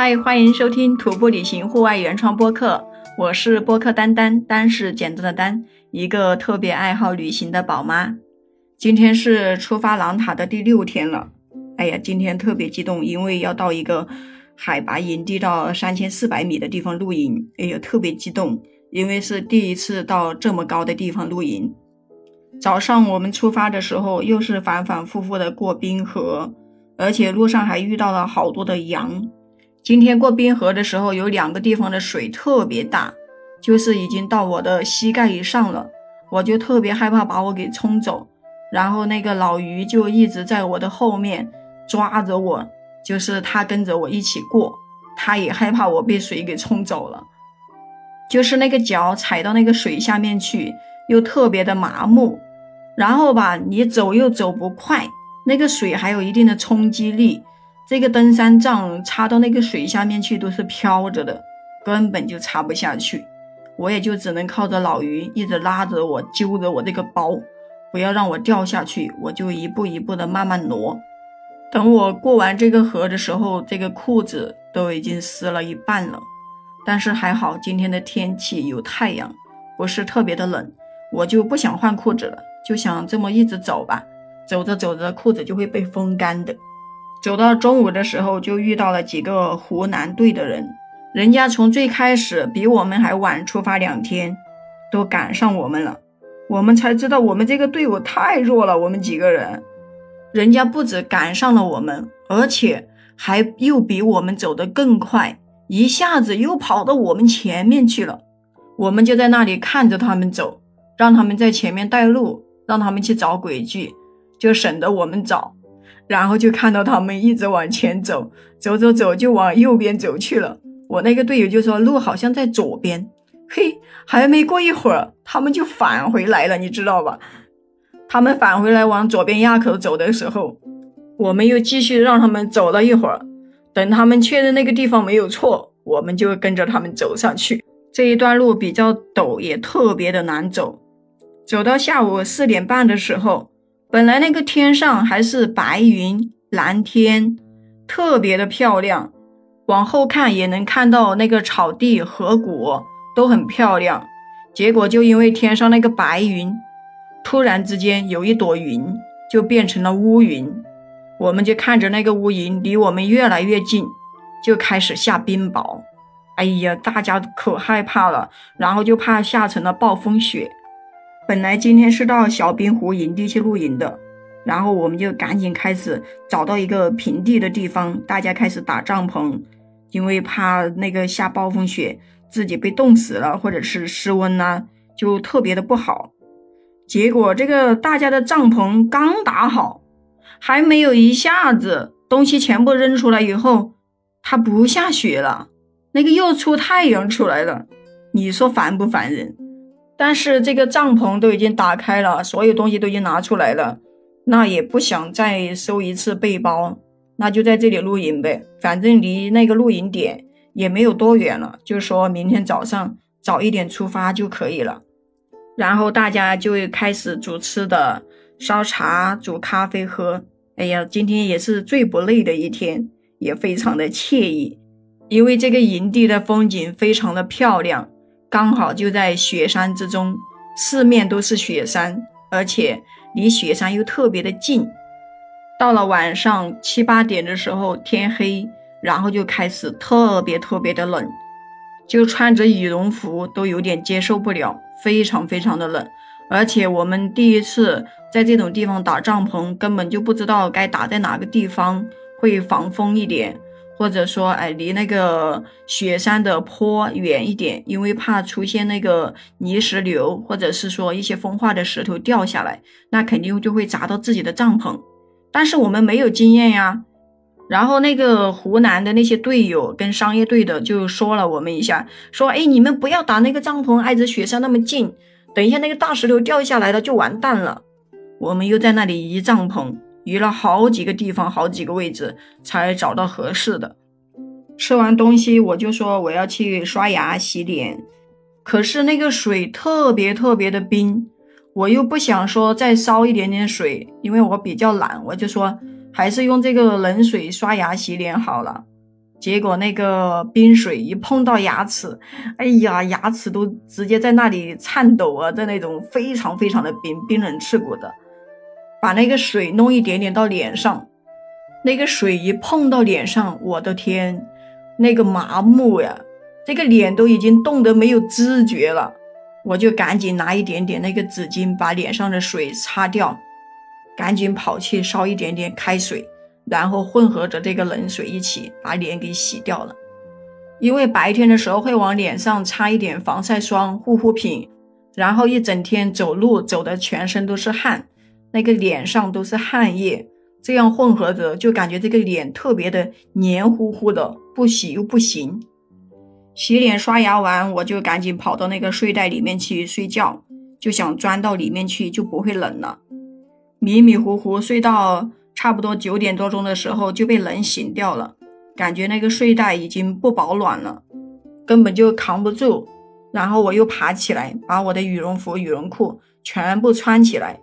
嗨，欢迎收听徒步旅行户外原创播客，我是播客丹丹，丹是简单的丹，一个特别爱好旅行的宝妈。今天是出发狼塔的第六天了，哎呀，今天特别激动，因为要到一个海拔营地到三千四百米的地方露营，哎呀，特别激动，因为是第一次到这么高的地方露营。早上我们出发的时候，又是反反复复的过冰河，而且路上还遇到了好多的羊。今天过冰河的时候，有两个地方的水特别大，就是已经到我的膝盖以上了，我就特别害怕把我给冲走。然后那个老于就一直在我的后面抓着我，就是他跟着我一起过，他也害怕我被水给冲走了。就是那个脚踩到那个水下面去，又特别的麻木，然后吧，你走又走不快，那个水还有一定的冲击力。这个登山杖插到那个水下面去都是飘着的，根本就插不下去。我也就只能靠着老于一直拉着我，揪着我这个包，不要让我掉下去。我就一步一步的慢慢挪。等我过完这个河的时候，这个裤子都已经湿了一半了。但是还好今天的天气有太阳，不是特别的冷，我就不想换裤子了，就想这么一直走吧。走着走着，裤子就会被风干的。走到中午的时候，就遇到了几个湖南队的人，人家从最开始比我们还晚出发两天，都赶上我们了。我们才知道我们这个队伍太弱了，我们几个人，人家不止赶上了我们，而且还又比我们走得更快，一下子又跑到我们前面去了。我们就在那里看着他们走，让他们在前面带路，让他们去找轨迹，就省得我们找。然后就看到他们一直往前走，走走走就往右边走去了。我那个队友就说路好像在左边，嘿，还没过一会儿，他们就返回来了，你知道吧？他们返回来往左边垭口走的时候，我们又继续让他们走了一会儿，等他们确认那个地方没有错，我们就跟着他们走上去。这一段路比较陡，也特别的难走。走到下午四点半的时候。本来那个天上还是白云蓝天，特别的漂亮。往后看也能看到那个草地河谷都很漂亮。结果就因为天上那个白云，突然之间有一朵云就变成了乌云，我们就看着那个乌云离我们越来越近，就开始下冰雹。哎呀，大家可害怕了，然后就怕下成了暴风雪。本来今天是到小冰湖营地去露营的，然后我们就赶紧开始找到一个平地的地方，大家开始打帐篷，因为怕那个下暴风雪自己被冻死了，或者是失温呐，就特别的不好。结果这个大家的帐篷刚打好，还没有一下子东西全部扔出来以后，它不下雪了，那个又出太阳出来了，你说烦不烦人？但是这个帐篷都已经打开了，所有东西都已经拿出来了，那也不想再收一次背包，那就在这里露营呗，反正离那个露营点也没有多远了，就说明天早上早一点出发就可以了。然后大家就开始煮吃的，烧茶、煮咖啡喝。哎呀，今天也是最不累的一天，也非常的惬意，因为这个营地的风景非常的漂亮。刚好就在雪山之中，四面都是雪山，而且离雪山又特别的近。到了晚上七八点的时候，天黑，然后就开始特别特别的冷，就穿着羽绒服都有点接受不了，非常非常的冷。而且我们第一次在这种地方打帐篷，根本就不知道该打在哪个地方会防风一点。或者说，哎，离那个雪山的坡远一点，因为怕出现那个泥石流，或者是说一些风化的石头掉下来，那肯定就会砸到自己的帐篷。但是我们没有经验呀。然后那个湖南的那些队友跟商业队的就说了我们一下，说，哎，你们不要打那个帐篷挨着雪山那么近，等一下那个大石头掉下来了就完蛋了。我们又在那里移帐篷。移了好几个地方，好几个位置，才找到合适的。吃完东西，我就说我要去刷牙洗脸，可是那个水特别特别的冰，我又不想说再烧一点点水，因为我比较懒，我就说还是用这个冷水刷牙洗脸好了。结果那个冰水一碰到牙齿，哎呀，牙齿都直接在那里颤抖啊的那种，非常非常的冰，冰冷刺骨的。把那个水弄一点点到脸上，那个水一碰到脸上，我的天，那个麻木呀，这个脸都已经冻得没有知觉了。我就赶紧拿一点点那个纸巾把脸上的水擦掉，赶紧跑去烧一点点开水，然后混合着这个冷水一起把脸给洗掉了。因为白天的时候会往脸上擦一点防晒霜、护肤品，然后一整天走路走的全身都是汗，那个脸上都是汗液，这样混合着就感觉这个脸特别的黏糊糊的，不洗又不行。洗脸刷牙完，我就赶紧跑到那个睡袋里面去睡觉，就想钻到里面去，就不会冷了。迷迷糊糊睡到差不多九点多钟的时候，就被冷醒掉了，感觉那个睡袋已经不保暖了，根本就扛不住。然后我又爬起来，把我的羽绒服、羽绒裤全部穿起来，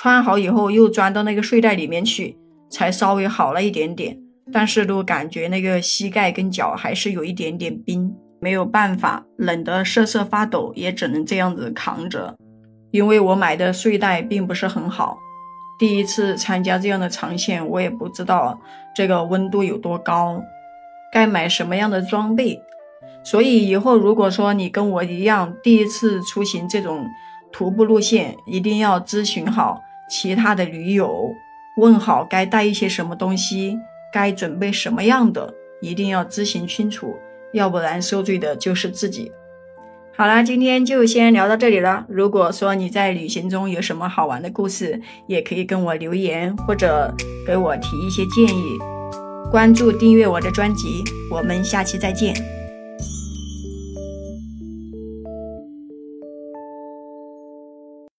穿好以后又钻到那个睡袋里面去，才稍微好了一点点。但是都感觉那个膝盖跟脚还是有一点点冰。没有办法，冷得瑟瑟发抖，也只能这样子扛着。因为我买的睡袋并不是很好，第一次参加这样的长线，我也不知道这个温度有多高，该买什么样的装备。所以以后如果说你跟我一样第一次出行这种徒步路线，一定要咨询好其他的驴友，问好该带一些什么东西，该准备什么样的，一定要咨询清楚。要不然受罪的就是自己。好了，今天就先聊到这里了。如果说你在旅行中有什么好玩的故事，也可以跟我留言或者给我提一些建议。关注订阅我的专辑，我们下期再见。